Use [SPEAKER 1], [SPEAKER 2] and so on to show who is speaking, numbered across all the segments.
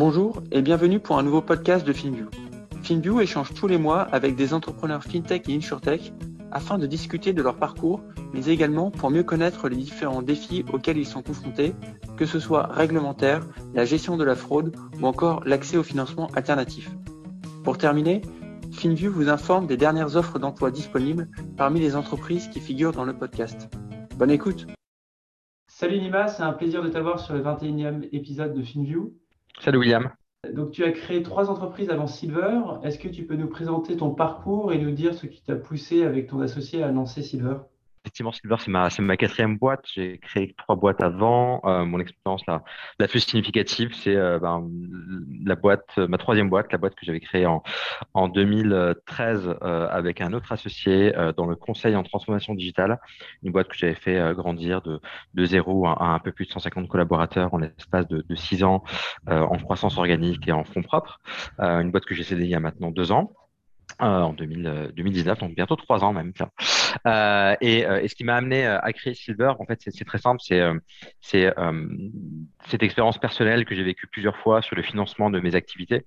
[SPEAKER 1] Bonjour et bienvenue pour un nouveau podcast de FinView. FinView échange tous les mois avec des entrepreneurs FinTech et InsurTech afin de discuter de leur parcours, mais également pour mieux connaître les différents défis auxquels ils sont confrontés, que ce soit réglementaire, la gestion de la fraude ou encore l'accès au financement alternatif. Pour terminer, FinView vous informe des dernières offres d'emploi disponibles parmi les entreprises qui figurent dans le podcast. Bonne écoute Salut Nima, c'est un plaisir de t'avoir sur le 21e épisode de FinView.
[SPEAKER 2] Salut William.
[SPEAKER 1] Donc tu as créé trois entreprises avant Silver. Est-ce que tu peux nous présenter ton parcours et nous dire ce qui t'a poussé avec ton associé à lancer Silver?
[SPEAKER 2] Effectivement, Silver, c'est ma, ma quatrième boîte. J'ai créé trois boîtes avant. Euh, mon expérience la, la plus significative, c'est euh, ben, la boîte, ma troisième boîte, la boîte que j'avais créée en, en 2013 euh, avec un autre associé dans le conseil en transformation digitale. Une boîte que j'avais fait grandir de, de zéro à, un peu plus de 150 collaborateurs en l'espace de, de six ans en croissance organique et en fonds propres. une boîte que j'ai cédée il y a maintenant deux ans. En 2000, 2019, donc bientôt trois ans même. Euh, et, euh, ce qui m'a amené euh, à créer Silver, en fait, c'est très simple, c'est cette expérience personnelle que j'ai vécue plusieurs fois sur le financement de mes activités.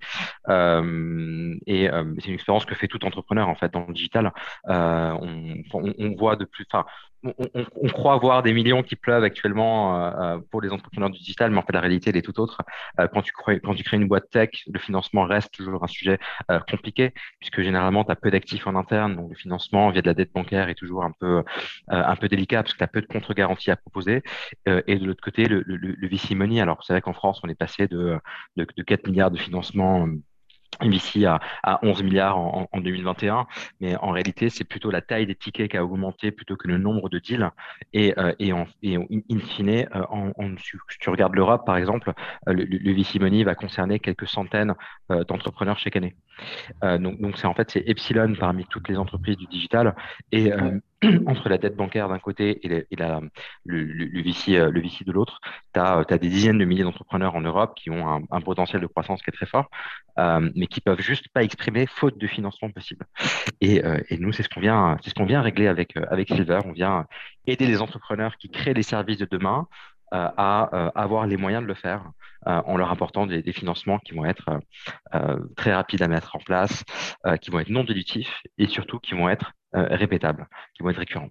[SPEAKER 2] Euh, et c'est une expérience que fait tout entrepreneur en fait dans le digital. On, on, voit de plus, enfin, on, on, croit voir des millions qui pleuvent actuellement euh, pour les entrepreneurs du digital, mais en fait la réalité est tout autre. Euh, quand, tu crées, quand tu crées une boîte tech, le financement reste toujours un sujet euh, compliqué, puisque généralement tu as peu d'actifs en interne, donc le financement via de la dette bancaire est toujours un peu, un peu délicat, parce que tu as peu de contre-garanties à proposer. et de l'autre côté, le, le VC Money, alors c'est vrai qu'en France on est passé de, de, de 4 milliards de financement ici à, à 11 milliards en, en, 2021, mais en réalité, c'est plutôt la taille des tickets qui a augmenté plutôt que le nombre de deals. Et, euh, en, in fine, euh, en, en, si tu regardes l'Europe, par exemple, euh, le, VC Money va concerner quelques centaines d'entrepreneurs chaque année. donc, donc c'est en fait c'est Epsilon parmi toutes les entreprises du digital. Et entre la dette bancaire d'un côté et, le, le, le, VC de l'autre, tu as, as, des dizaines de milliers d'entrepreneurs en Europe qui ont un, potentiel de croissance qui est très fort, euh, mais qui peuvent juste pas exprimer faute de financement possible. Et, euh, nous, c'est ce qu'on vient, ce vient régler avec euh, Silver. On vient aider les entrepreneurs qui créent les services de demain euh, à euh, avoir les moyens de le faire en leur apportant des, financements qui vont être très rapides à mettre en place, qui vont être non dilutifs et surtout qui vont être répétables, qui vont être récurrents.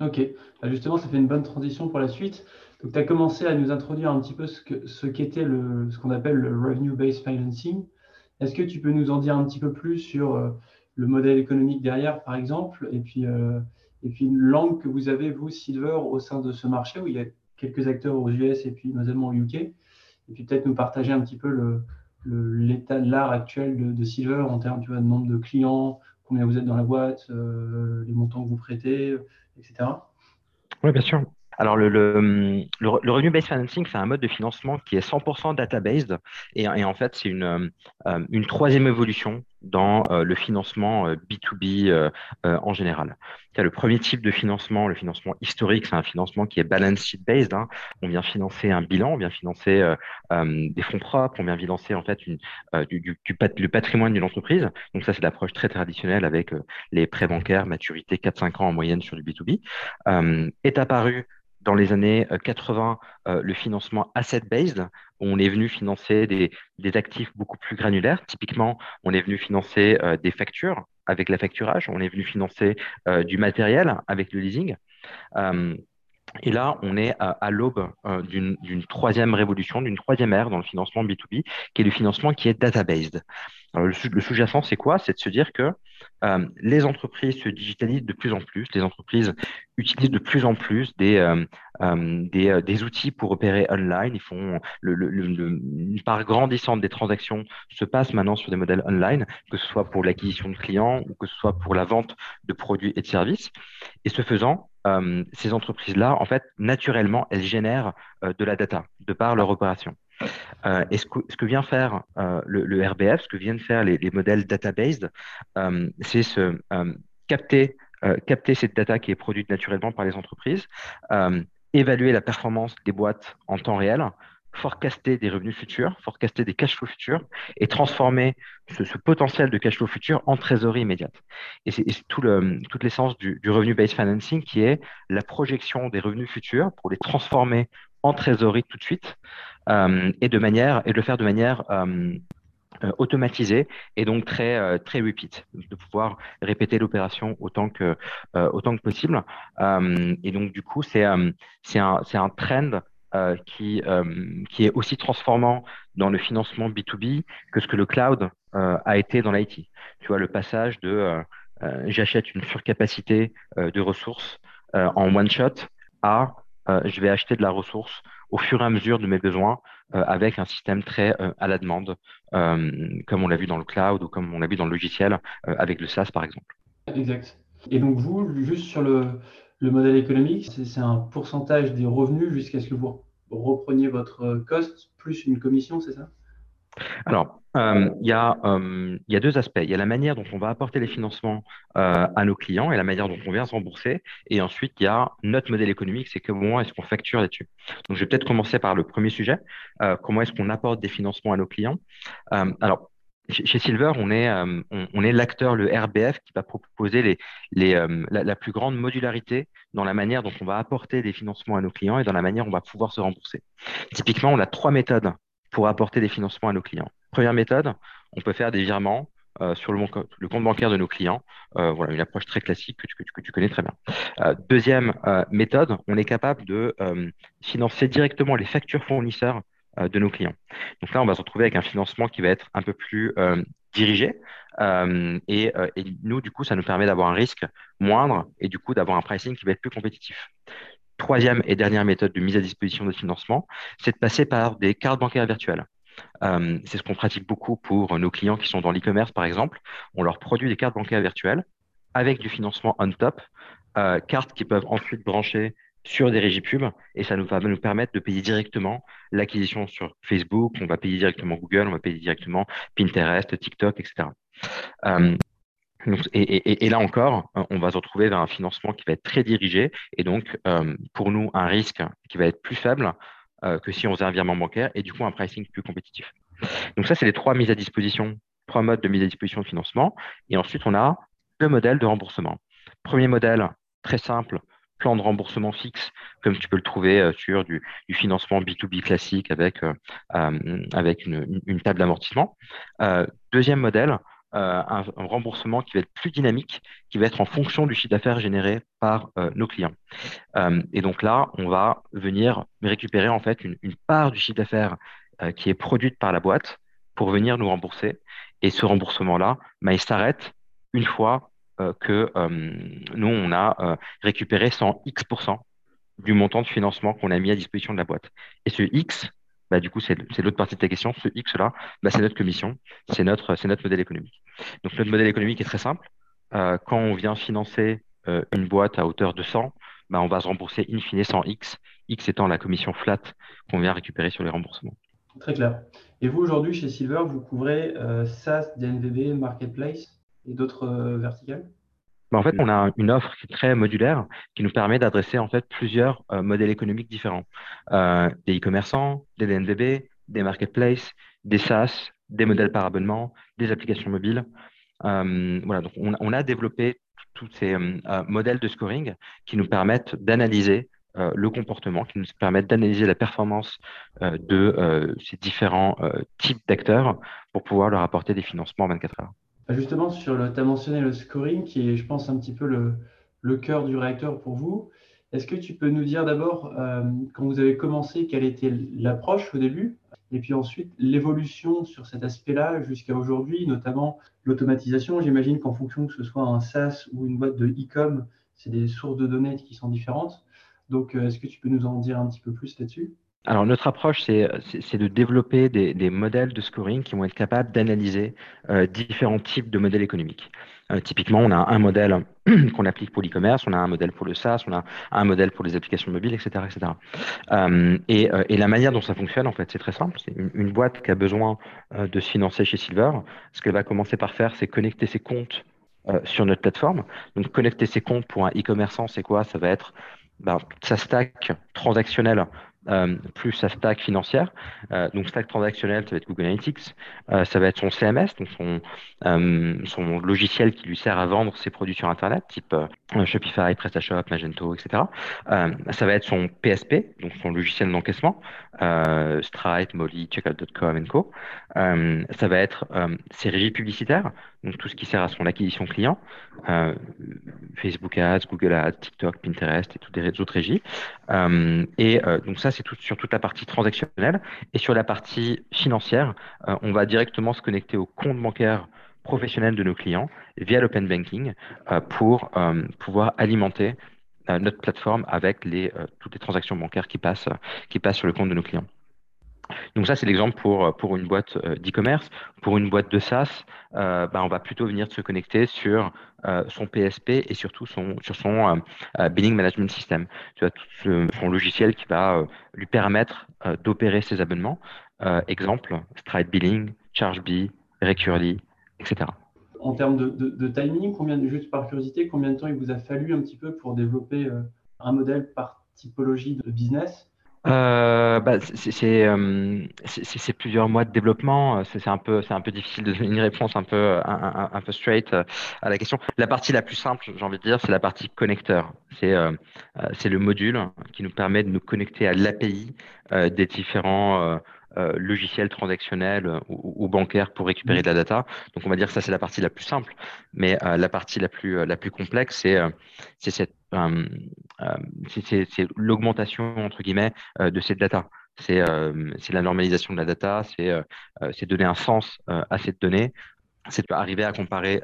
[SPEAKER 1] Ok, bah, justement, ça fait une bonne transition pour la suite. Donc, tu as commencé à nous introduire un petit peu ce qu'était ce le, ce qu'on appelle le revenue-based financing. Est-ce que tu peux nous en dire un petit peu plus sur euh, le modèle économique derrière, par exemple, et puis, euh, et puis l'angle que vous avez, vous, Silver, au sein de ce marché où il y a quelques acteurs aux US et puis notamment au UK, et puis peut-être nous partager un petit peu l'état de l'art actuel de, Silver en termes de nombre de clients, combien vous êtes dans la boîte, euh, les montants que vous prêtez, etc.
[SPEAKER 2] Oui, bien sûr. Alors, le, le, le, revenue-based financing, c'est un mode de financement qui est 100% data-based et, et, en fait, c'est une, euh, une troisième évolution dans euh, le financement euh, B2B euh, euh, en général. le premier type de financement, le financement historique, c'est un financement qui est balance sheet based. Hein. On vient financer un bilan, on vient financer des fonds propres, on vient financer en fait du, patrimoine d'une entreprise. Donc ça, c'est l'approche très traditionnelle avec les prêts bancaires, maturité 4-5 ans en moyenne sur du B2B. est apparu dans les années 80 euh, euh, le financement asset-based. On est venu financer des, actifs beaucoup plus granulaires. Typiquement, on est venu financer euh, des factures avec la facturage. On est venu financer du matériel avec le leasing. Et là, on est à, l'aube d'une troisième révolution, d'une troisième ère dans le financement B2B, qui est le financement qui est data-based. Le sous-jacent, c'est quoi? C'est de se dire que euh, les entreprises se digitalisent de plus en plus, les entreprises utilisent de plus en plus des, euh, euh des, euh, outils pour opérer online. Ils font le, le, le, une part grandissante des transactions se passe maintenant sur des modèles online, que ce soit pour l'acquisition de clients ou que ce soit pour la vente de produits et de services. Et ce faisant, euh, ces entreprises-là, en fait, naturellement, elles génèrent de la data de par leur opération. Euh, et ce que, vient faire euh, le, RBF, ce que viennent faire les, les modèles data-based, euh, c'est capter, cette data qui est produite naturellement par les entreprises, évaluer la performance des boîtes en temps réel, forecaster des revenus futurs, forecaster des cash flows futurs et transformer ce, potentiel de cash flow futur en trésorerie immédiate. Et c'est toute l'essence du, du revenu-based financing qui est la projection des revenus futurs pour les transformer en trésorerie tout de suite et de manière et de le faire de manière automatisée et donc très très repeat, de pouvoir répéter l'opération autant que autant que possible. et donc du coup, c'est c'est un c'est un trend euh, qui, euh, qui est aussi transformant dans le financement B2B que ce que le cloud euh, a été dans l'IT. Tu vois, le passage de j'achète une surcapacité de ressources en one shot à je vais acheter de la ressource au fur et à mesure de mes besoins avec un système très à la demande, comme on l'a vu dans le cloud ou comme on l'a vu dans le logiciel avec le SaaS par exemple.
[SPEAKER 1] Exact. Et donc vous, juste sur le, le modèle économique, c'est un pourcentage des revenus jusqu'à ce que vous repreniez votre cost plus une commission, c'est ça?
[SPEAKER 2] Alors, euh, il y, euh, a deux aspects. Il y a la manière dont on va apporter les financements euh, à nos clients et la manière dont on vient se rembourser. Et ensuite, il y a notre modèle économique, c'est comment est-ce qu'on facture là-dessus. Donc, je vais peut-être commencer par le premier sujet. comment est-ce qu'on apporte des financements à nos clients Alors, chez Silver, on est, euh, l'acteur, le RBF, qui va proposer euh, la, plus grande modularité dans la manière dont on va apporter des financements à nos clients et dans la manière dont on va pouvoir se rembourser. Typiquement, on a trois méthodes pour apporter des financements à nos clients. Première méthode, on peut faire des virements euh, sur le, compte bancaire de nos clients. voilà, une approche très classique que tu, connais très bien. deuxième méthode, on est capable de financer directement les factures fournisseurs euh, de nos clients. Donc là, on va se retrouver avec un financement qui va être un peu plus euh, dirigé. Euh, et, nous, du coup, ça nous permet d'avoir un risque moindre et du coup d'avoir un pricing qui va être plus compétitif. Troisième et dernière méthode de mise à disposition de financement, c'est de passer par des cartes bancaires virtuelles. c'est ce qu'on pratique beaucoup pour nos clients qui sont dans l'e-commerce, par exemple. On leur produit des cartes bancaires virtuelles avec du financement on top, cartes qui peuvent ensuite brancher sur des régies pubs et ça nous va nous permettre de payer directement l'acquisition sur Facebook, on va payer directement Google, on va payer directement Pinterest, TikTok, etc. Euh, et, là encore, on va se retrouver vers un financement qui va être très dirigé et donc euh, pour nous un risque qui va être plus faible euh, que si on faisait un virement bancaire et du coup un pricing plus compétitif. Donc ça, c'est les trois mises à disposition, trois modes de mise à disposition de financement. Et ensuite, on a deux modèles de remboursement. Premier modèle, très simple, plan de remboursement fixe, comme tu peux le trouver euh, sur du, financement B2B classique avec, euh, euh, avec une, table d'amortissement. deuxième modèle, un, remboursement qui va être plus dynamique, qui va être en fonction du chiffre d'affaires généré par nos clients. et donc là, on va venir récupérer en fait une, part du chiffre d'affaires qui est produite par la boîte pour venir nous rembourser. Et ce remboursement-là, bah, il s'arrête une fois euh, que euh, nous, on a euh, récupéré 100 X% du montant de financement qu'on a mis à disposition de la boîte. Et ce X, bah, du coup, c'est l'autre partie de ta question. Ce X-là, bah, c'est notre commission, c'est notre, modèle économique. Donc, notre modèle économique est très simple. quand on vient financer une boîte à hauteur de 100, bah, on va se rembourser in fine 100 X, X étant la commission flat qu'on vient récupérer sur les remboursements.
[SPEAKER 1] Très clair. Et vous, aujourd'hui, chez Silver, vous couvrez SaaS, DNVB, Marketplace et d'autres euh, verticales?
[SPEAKER 2] Bah, en fait, on a une offre qui est très modulaire, qui nous permet d'adresser en fait plusieurs euh, modèles économiques différents. Euh, des e-commerçants, des DNVB, des marketplaces, des SaaS, des modèles par abonnement, des applications mobiles. voilà, donc on, a développé tous ces modèles de scoring qui nous permettent d'analyser le comportement, qui nous permettent d'analyser la performance de ces différents types d'acteurs pour pouvoir leur apporter des financements en 24 heures.
[SPEAKER 1] Bah, justement, tu as mentionné le scoring, qui est, je pense, un petit peu le, le cœur du réacteur pour vous. Est-ce que tu peux nous dire d'abord, euh, quand vous avez commencé, quelle était l'approche au début, et puis ensuite l'évolution sur cet aspect-là jusqu'à aujourd'hui, notamment l'automatisation J'imagine qu'en fonction que ce soit un SaaS ou une boîte de e-com, c'est des sources de données qui sont différentes. Donc, euh, est-ce que tu peux nous en dire un petit peu plus là-dessus?
[SPEAKER 2] Alors, notre approche, c'est de développer des, modèles de scoring qui vont être capables d'analyser euh, différents types de modèles économiques. Euh, typiquement, on a un modèle qu'on applique pour l'e-commerce, on a un modèle pour le SaaS, on a un modèle pour les applications mobiles, etc. etc. Euh, et, la manière dont ça fonctionne, en fait, c'est très simple. C'est une, boîte qui a besoin de se financer chez Silver. Ce qu'elle va commencer par faire, c'est connecter ses comptes sur notre plateforme. Donc, connecter ses comptes pour un e-commerçant, c'est quoi? Ça va être bah, sa stack transactionnelle plus sa stack financière. donc stack transactionnel, ça va être Google Analytics, ça va être son CMS, donc son, son logiciel qui lui sert à vendre ses produits sur Internet, type Shopify, PrestaShop, Magento, etc. ça va être son PSP, donc son logiciel d'encaissement, Stripe, Molly, Checkout.com Co. ça va être ses régies publicitaires, donc tout ce qui sert à son acquisition client, Facebook Ads, Google Ads, TikTok, Pinterest et toutes les autres régies. et donc ça, c'est tout, sur toute la partie transactionnelle. Et sur la partie financière, euh, on va directement se connecter au compte bancaire professionnel de nos clients via l'open banking euh, pour euh, pouvoir alimenter notre plateforme avec toutes les transactions bancaires qui passent sur le compte de nos clients. Donc ça, c'est l'exemple pour, pour une boîte euh, d'e-commerce. Pour une boîte de SaaS, euh, bah, on va plutôt venir se connecter sur euh, son PSP et surtout son, sur son Billing Management System. Tu vois, son logiciel qui va lui permettre d'opérer ses abonnements. exemple, Stripe Billing, ChargeBee, Recurly, etc.
[SPEAKER 1] En termes de, de, timing, combien, juste par curiosité, combien de temps il vous a fallu un petit peu pour développer un modèle par typologie de business?
[SPEAKER 2] Euh, bah, euh, c'est plusieurs mois de développement. C'est un peu, c'est un peu difficile de donner une réponse un peu, straight euh, à la question. La partie la plus simple, j'ai envie de dire, c'est la partie connecteur. C'est le module qui nous permet de nous connecter à l'API des différents euh, logiciel transactionnel euh, ou, bancaire pour récupérer de la data. Donc on va dire que ça c'est la partie la plus simple, mais euh, la partie la plus la plus complexe c'est c'est l'augmentation entre guillemets de cette data. C'est la normalisation de la data, c'est c'est donner un sens à cette donnée, c'est arriver à comparer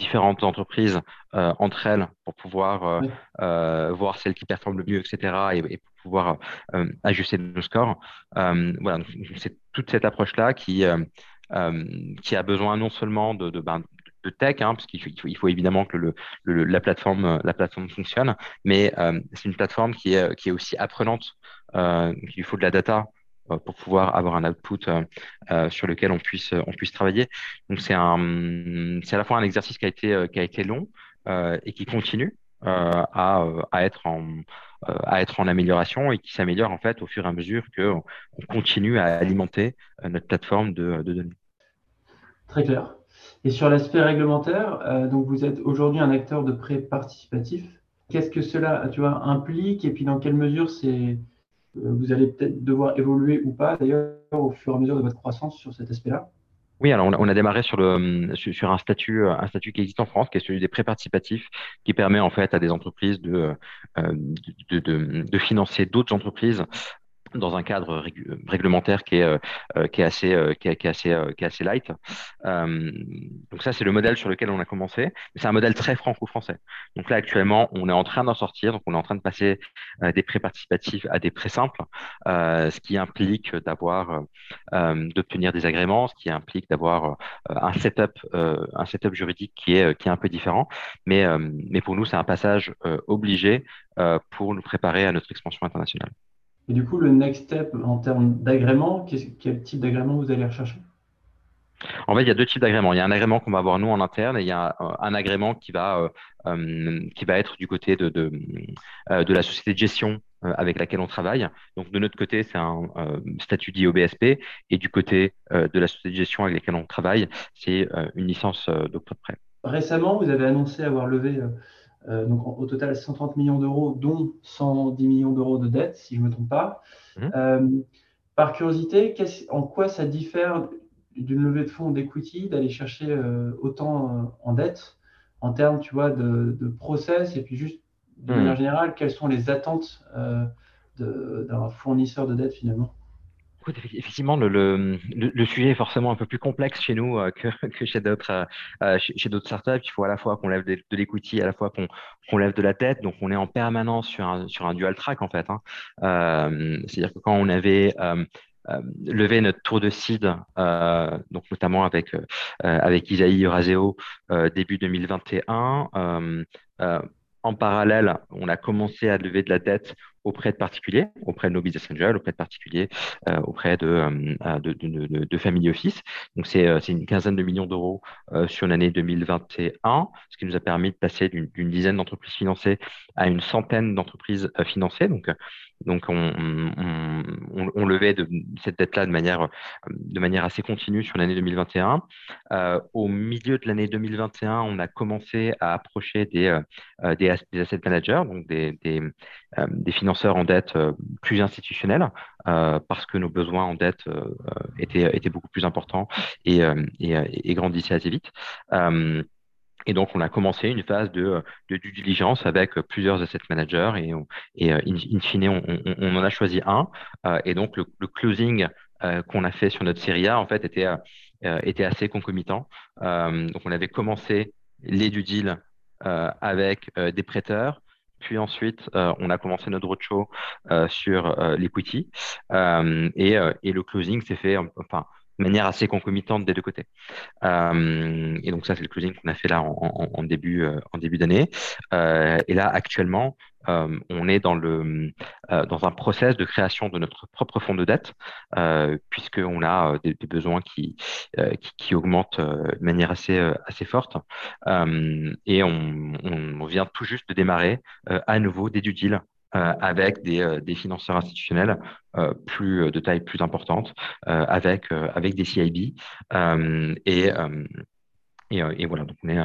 [SPEAKER 2] différentes entreprises entre elles pour pouvoir voir celles qui performent le mieux, etc. Et, et pouvoir euh, ajuster nos scores. Euh, voilà, c'est toute cette approche-là qui, euh, qui a besoin non seulement de, de, ben, de tech, hein, parce qu'il faut, il faut, évidemment que le, la, plateforme, la plateforme fonctionne, mais c'est une plateforme qui est, qui est aussi apprenante. il faut de la data pour pouvoir avoir un output sur lequel on puisse, on puisse travailler. Donc c'est à la fois un exercice qui a été, qui a été long et qui continue à, à être en euh, à être en amélioration et qui s'améliore en fait au fur et à mesure qu'on on continue à alimenter euh, notre plateforme de, données.
[SPEAKER 1] Très clair. Et sur l'aspect réglementaire, euh, donc vous êtes aujourd'hui un acteur de prêt participatif. Qu'est-ce que cela tu vois, implique et puis dans quelle mesure c'est, vous allez peut-être devoir évoluer ou pas d'ailleurs au fur et à mesure de votre croissance sur cet aspect-là.
[SPEAKER 2] Oui, alors on a, démarré sur, le, un, statut, un statut qui existe en France, qui est celui des prêts participatifs, qui permet en fait à des entreprises de, euh, de, de, de financer d'autres entreprises dans un cadre réglementaire qui est, euh, euh, assez, euh, light. donc ça, c'est le modèle sur lequel on a commencé. C'est un modèle très franco-français. Donc là, actuellement, on est en train d'en sortir. Donc on est en train de passer des prêts participatifs à des prêts simples, ce qui implique d'avoir, d'obtenir des agréments, ce qui implique d'avoir un setup, juridique qui est, un peu différent. Mais pour nous, c'est un passage obligé pour nous préparer à notre expansion internationale.
[SPEAKER 1] Et du coup, le next step en termes d'agrément, quel type d'agrément vous allez rechercher?
[SPEAKER 2] En fait, il y a deux types d'agréments. Il y a un agrément qu'on va avoir nous en interne et il y a un, agrément qui va, euh, euh, qui va être du côté de, de, euh, de, la société de gestion avec laquelle on travaille. Donc, de notre côté, c'est un statut d'IOBSP et du côté de la société de gestion avec laquelle on travaille, c'est une licence d'octroi de prêt.
[SPEAKER 1] Récemment, vous avez annoncé avoir levé euh, donc au total 130 millions d'euros, dont 110 millions d'euros de dettes, si je ne me trompe pas. Mmh. Euh, par curiosité, en quoi ça diffère d'une levée de fonds d'equity d'aller chercher euh, autant en dette en termes, tu vois, de, process et puis juste de mmh. manière générale, quelles sont les attentes d'un fournisseur de dette finalement?
[SPEAKER 2] Effectivement, le, sujet est forcément un peu plus complexe chez nous euh, que, que, chez d'autres euh, euh, chez, d'autres startups. Il faut à la fois qu'on lève de, de à la fois qu'on lève de la tête. Donc, on est en permanence sur un, dual track en fait. Hein. C'est-à-dire que quand on avait levé notre tour de seed, donc notamment avec avec Isaïe Euraseo début 2021 en parallèle, on a commencé à lever de la dette auprès de particuliers, auprès de nos business angels, auprès de particuliers, euh, auprès de, euh, de, de, de, office. Donc, c'est euh, une quinzaine de millions d'euros sur l'année 2021, ce qui nous a permis de passer d'une dizaine d'entreprises financées à une centaine d'entreprises financées. Donc, Donc, on, levait cette dette-là de manière, assez continue sur l'année 2021. au milieu de l'année 2021, on a commencé à approcher des, des, asset managers, donc des, des financeurs en dette plus institutionnels, parce que nos besoins en dette étaient, beaucoup plus importants et grandissaient assez vite. Et donc, on a commencé une phase de, due diligence avec plusieurs asset managers et, et in, fine, on, en a choisi un. et donc, le, closing qu'on a fait sur notre série A, en fait, était, assez concomitant. donc, on avait commencé les due deals avec des prêteurs. Puis ensuite, on a commencé notre roadshow sur l'equity et, le closing s'est fait, de manière assez concomitante des deux côtés. Euh, et donc ça, c'est le closing qu'on a fait là en, début, euh, début d'année. Euh, et là, actuellement, on est dans, le, dans un process de création de notre propre fonds de dette, puisqu'on a des, besoins qui, qui, augmentent de manière assez, assez forte. et on, on, vient tout juste de démarrer à nouveau des due deals avec des, euh, des, financeurs institutionnels euh, plus de taille plus importante, avec avec des CIB et, et, et voilà donc on est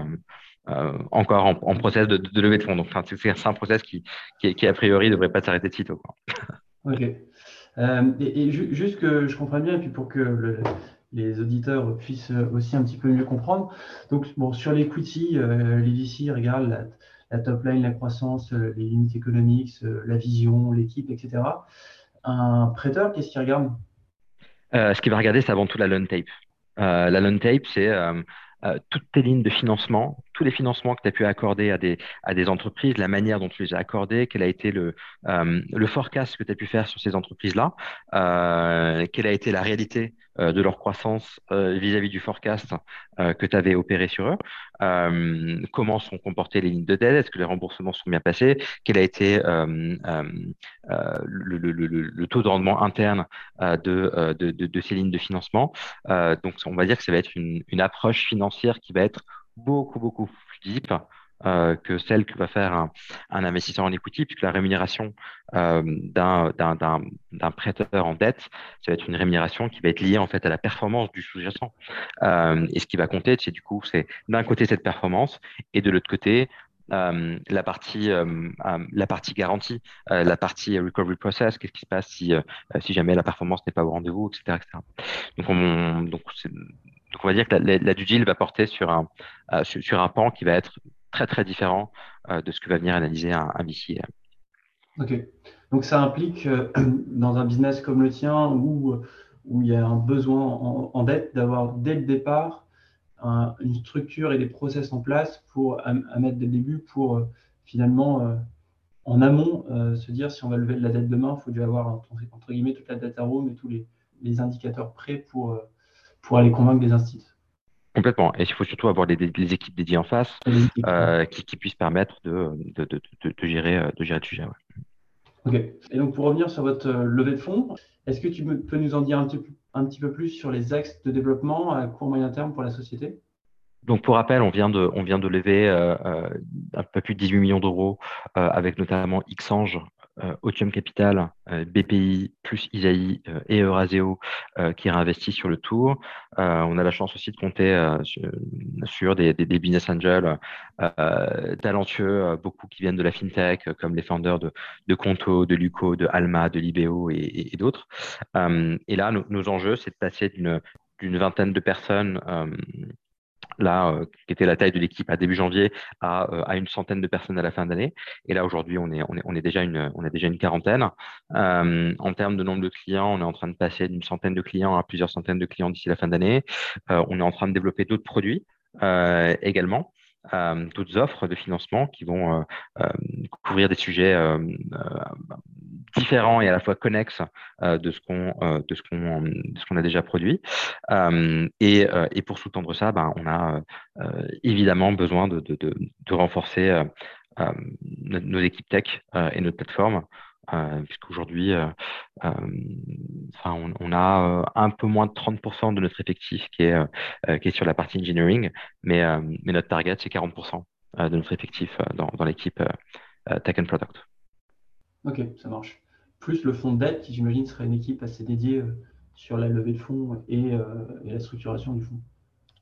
[SPEAKER 2] encore en, en, process de, de, levée de fonds. Donc, c'est un process qui, qui, a priori, ne devrait pas s'arrêter de sitôt.
[SPEAKER 1] Ok. et, juste que je comprenne bien, et puis pour que le, les auditeurs puissent aussi un petit peu mieux comprendre. Donc, bon, sur l'equity, euh, les VC regardent la, top line, la croissance, euh, les limites économiques, euh, la vision, l'équipe, etc. Un prêteur, qu'est-ce qu'il regarde?
[SPEAKER 2] Euh, Ce qu'il va regarder, c'est avant tout la loan tape. la loan tape, c'est toutes tes lignes de financement, tous les financements que tu as pu accorder à des, à des entreprises, la manière dont tu les as accordés, quel a été le, le forecast que tu as pu faire sur ces entreprises-là, quelle a été la réalité de leur croissance euh, vis-à-vis du forecast euh, que tu avais opéré sur eux, comment sont comportées les lignes de dette, est-ce que les remboursements sont bien passés, quel a été le, taux de rendement interne de, de, ces lignes de financement? donc, on va dire que ça va être une, une approche financière qui va être beaucoup, beaucoup plus deep. euh, que celle que va faire un, investisseur en equity, puisque la rémunération euh, d'un prêteur en dette, ça va être une rémunération qui va être liée en fait à la performance du sous-jacent. Euh, et ce qui va compter, c'est du coup, c'est d'un côté cette performance et de l'autre côté la partie la partie garantie, la partie recovery process, qu'est-ce qui se passe si jamais la performance n'est pas au rendez-vous, etc., Donc on donc, on va dire que la, la, due deal va porter sur un sur, un pan qui va être très très différent euh, de ce que va venir analyser un, un.
[SPEAKER 1] Ok. Donc ça implique euh, dans un business comme le tien où, où il y a un besoin en, dette d'avoir dès le départ une structure et des process en place pour à, mettre dès le début pour euh, finalement en amont se dire si on va lever de la dette demain, il faut déjà avoir entre guillemets toute la data room et tous les, les indicateurs prêts pour, pour aller convaincre des instituts.
[SPEAKER 2] Complètement. Et il faut surtout avoir des, équipes dédiées en face euh, qui, puissent permettre de, de, gérer, de gérer le sujet.
[SPEAKER 1] Ok. Et donc, pour revenir sur votre euh, levée de fonds, est-ce que tu peux nous en dire un petit, un petit peu plus sur les axes de développement à court moyen terme pour la société?
[SPEAKER 2] Donc pour rappel, on vient de, on vient de lever euh, un peu plus de 18 millions d'euros avec notamment Xange euh, Otium Capital, euh, BPI, plus Isaïe euh, et Euraseo qui réinvestissent sur le tour. on a la chance aussi de compter sur, des, business angels talentueux, beaucoup qui viennent de la fintech, comme les founders de, de Conto, de Luco, de Alma, de Libéo et, d'autres. et là, nos enjeux, c'est de passer d'une vingtaine de personnes là, euh, qui était la taille de l'équipe à début janvier, à, euh, à, une centaine de personnes à la fin d'année. Et là, aujourd'hui, on est, on, est, on, est déjà une, on a déjà une quarantaine. Euh, en termes de nombre de clients, on est en train de passer d'une centaine de clients à plusieurs centaines de clients d'ici la fin d'année. on est en train de développer d'autres produits également. D'autres offres de financement qui vont couvrir des sujets différents et à la fois connexes euh, de ce qu'on euh, de ce qu'on a déjà produit. Euh, et, et, pour sous-tendre ça, ben, on a évidemment besoin de, de, de, renforcer nos équipes tech et notre plateforme. Euh, puisqu'aujourd'hui, enfin, on, on, a un peu moins de 30% de notre effectif qui est, qui est sur la partie engineering, mais, mais notre target, c'est 40% de notre effectif dans, dans l'équipe Tech and Product.
[SPEAKER 1] Ok, ça marche plus le fonds de dette, qui j'imagine serait une équipe assez dédiée sur la levée de fonds et, la structuration du fonds.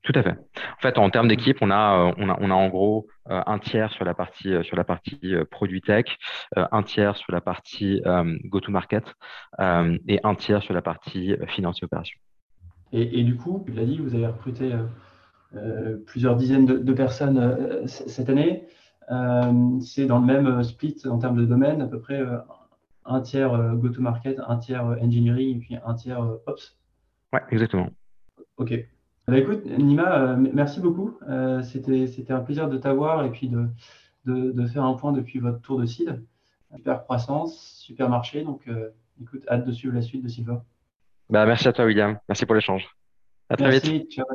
[SPEAKER 2] Tout à fait. En fait, en termes d'équipe, on a, on a, on a en gros un tiers sur la partie, sur la partie produit tech, un tiers sur la partie go-to-market et un tiers sur la partie finance et opération.
[SPEAKER 1] Et, du coup, tu l'as dit, vous avez recruté plusieurs dizaines de, personnes cette année. C'est dans le même split en termes de domaine, à peu près un tiers go-to-market, un tiers engineering et puis un tiers ops.
[SPEAKER 2] Ouais, exactement.
[SPEAKER 1] Ok. Bah, écoute, Nima, merci beaucoup. C'était un plaisir de t'avoir et puis de, de, faire un point depuis votre tour de seed. Super croissance, super marché. Donc, écoute, hâte de suivre la suite de Silver.
[SPEAKER 2] Bah, merci à toi, William. Merci pour l'échange. À très
[SPEAKER 1] merci, vite. Ciao.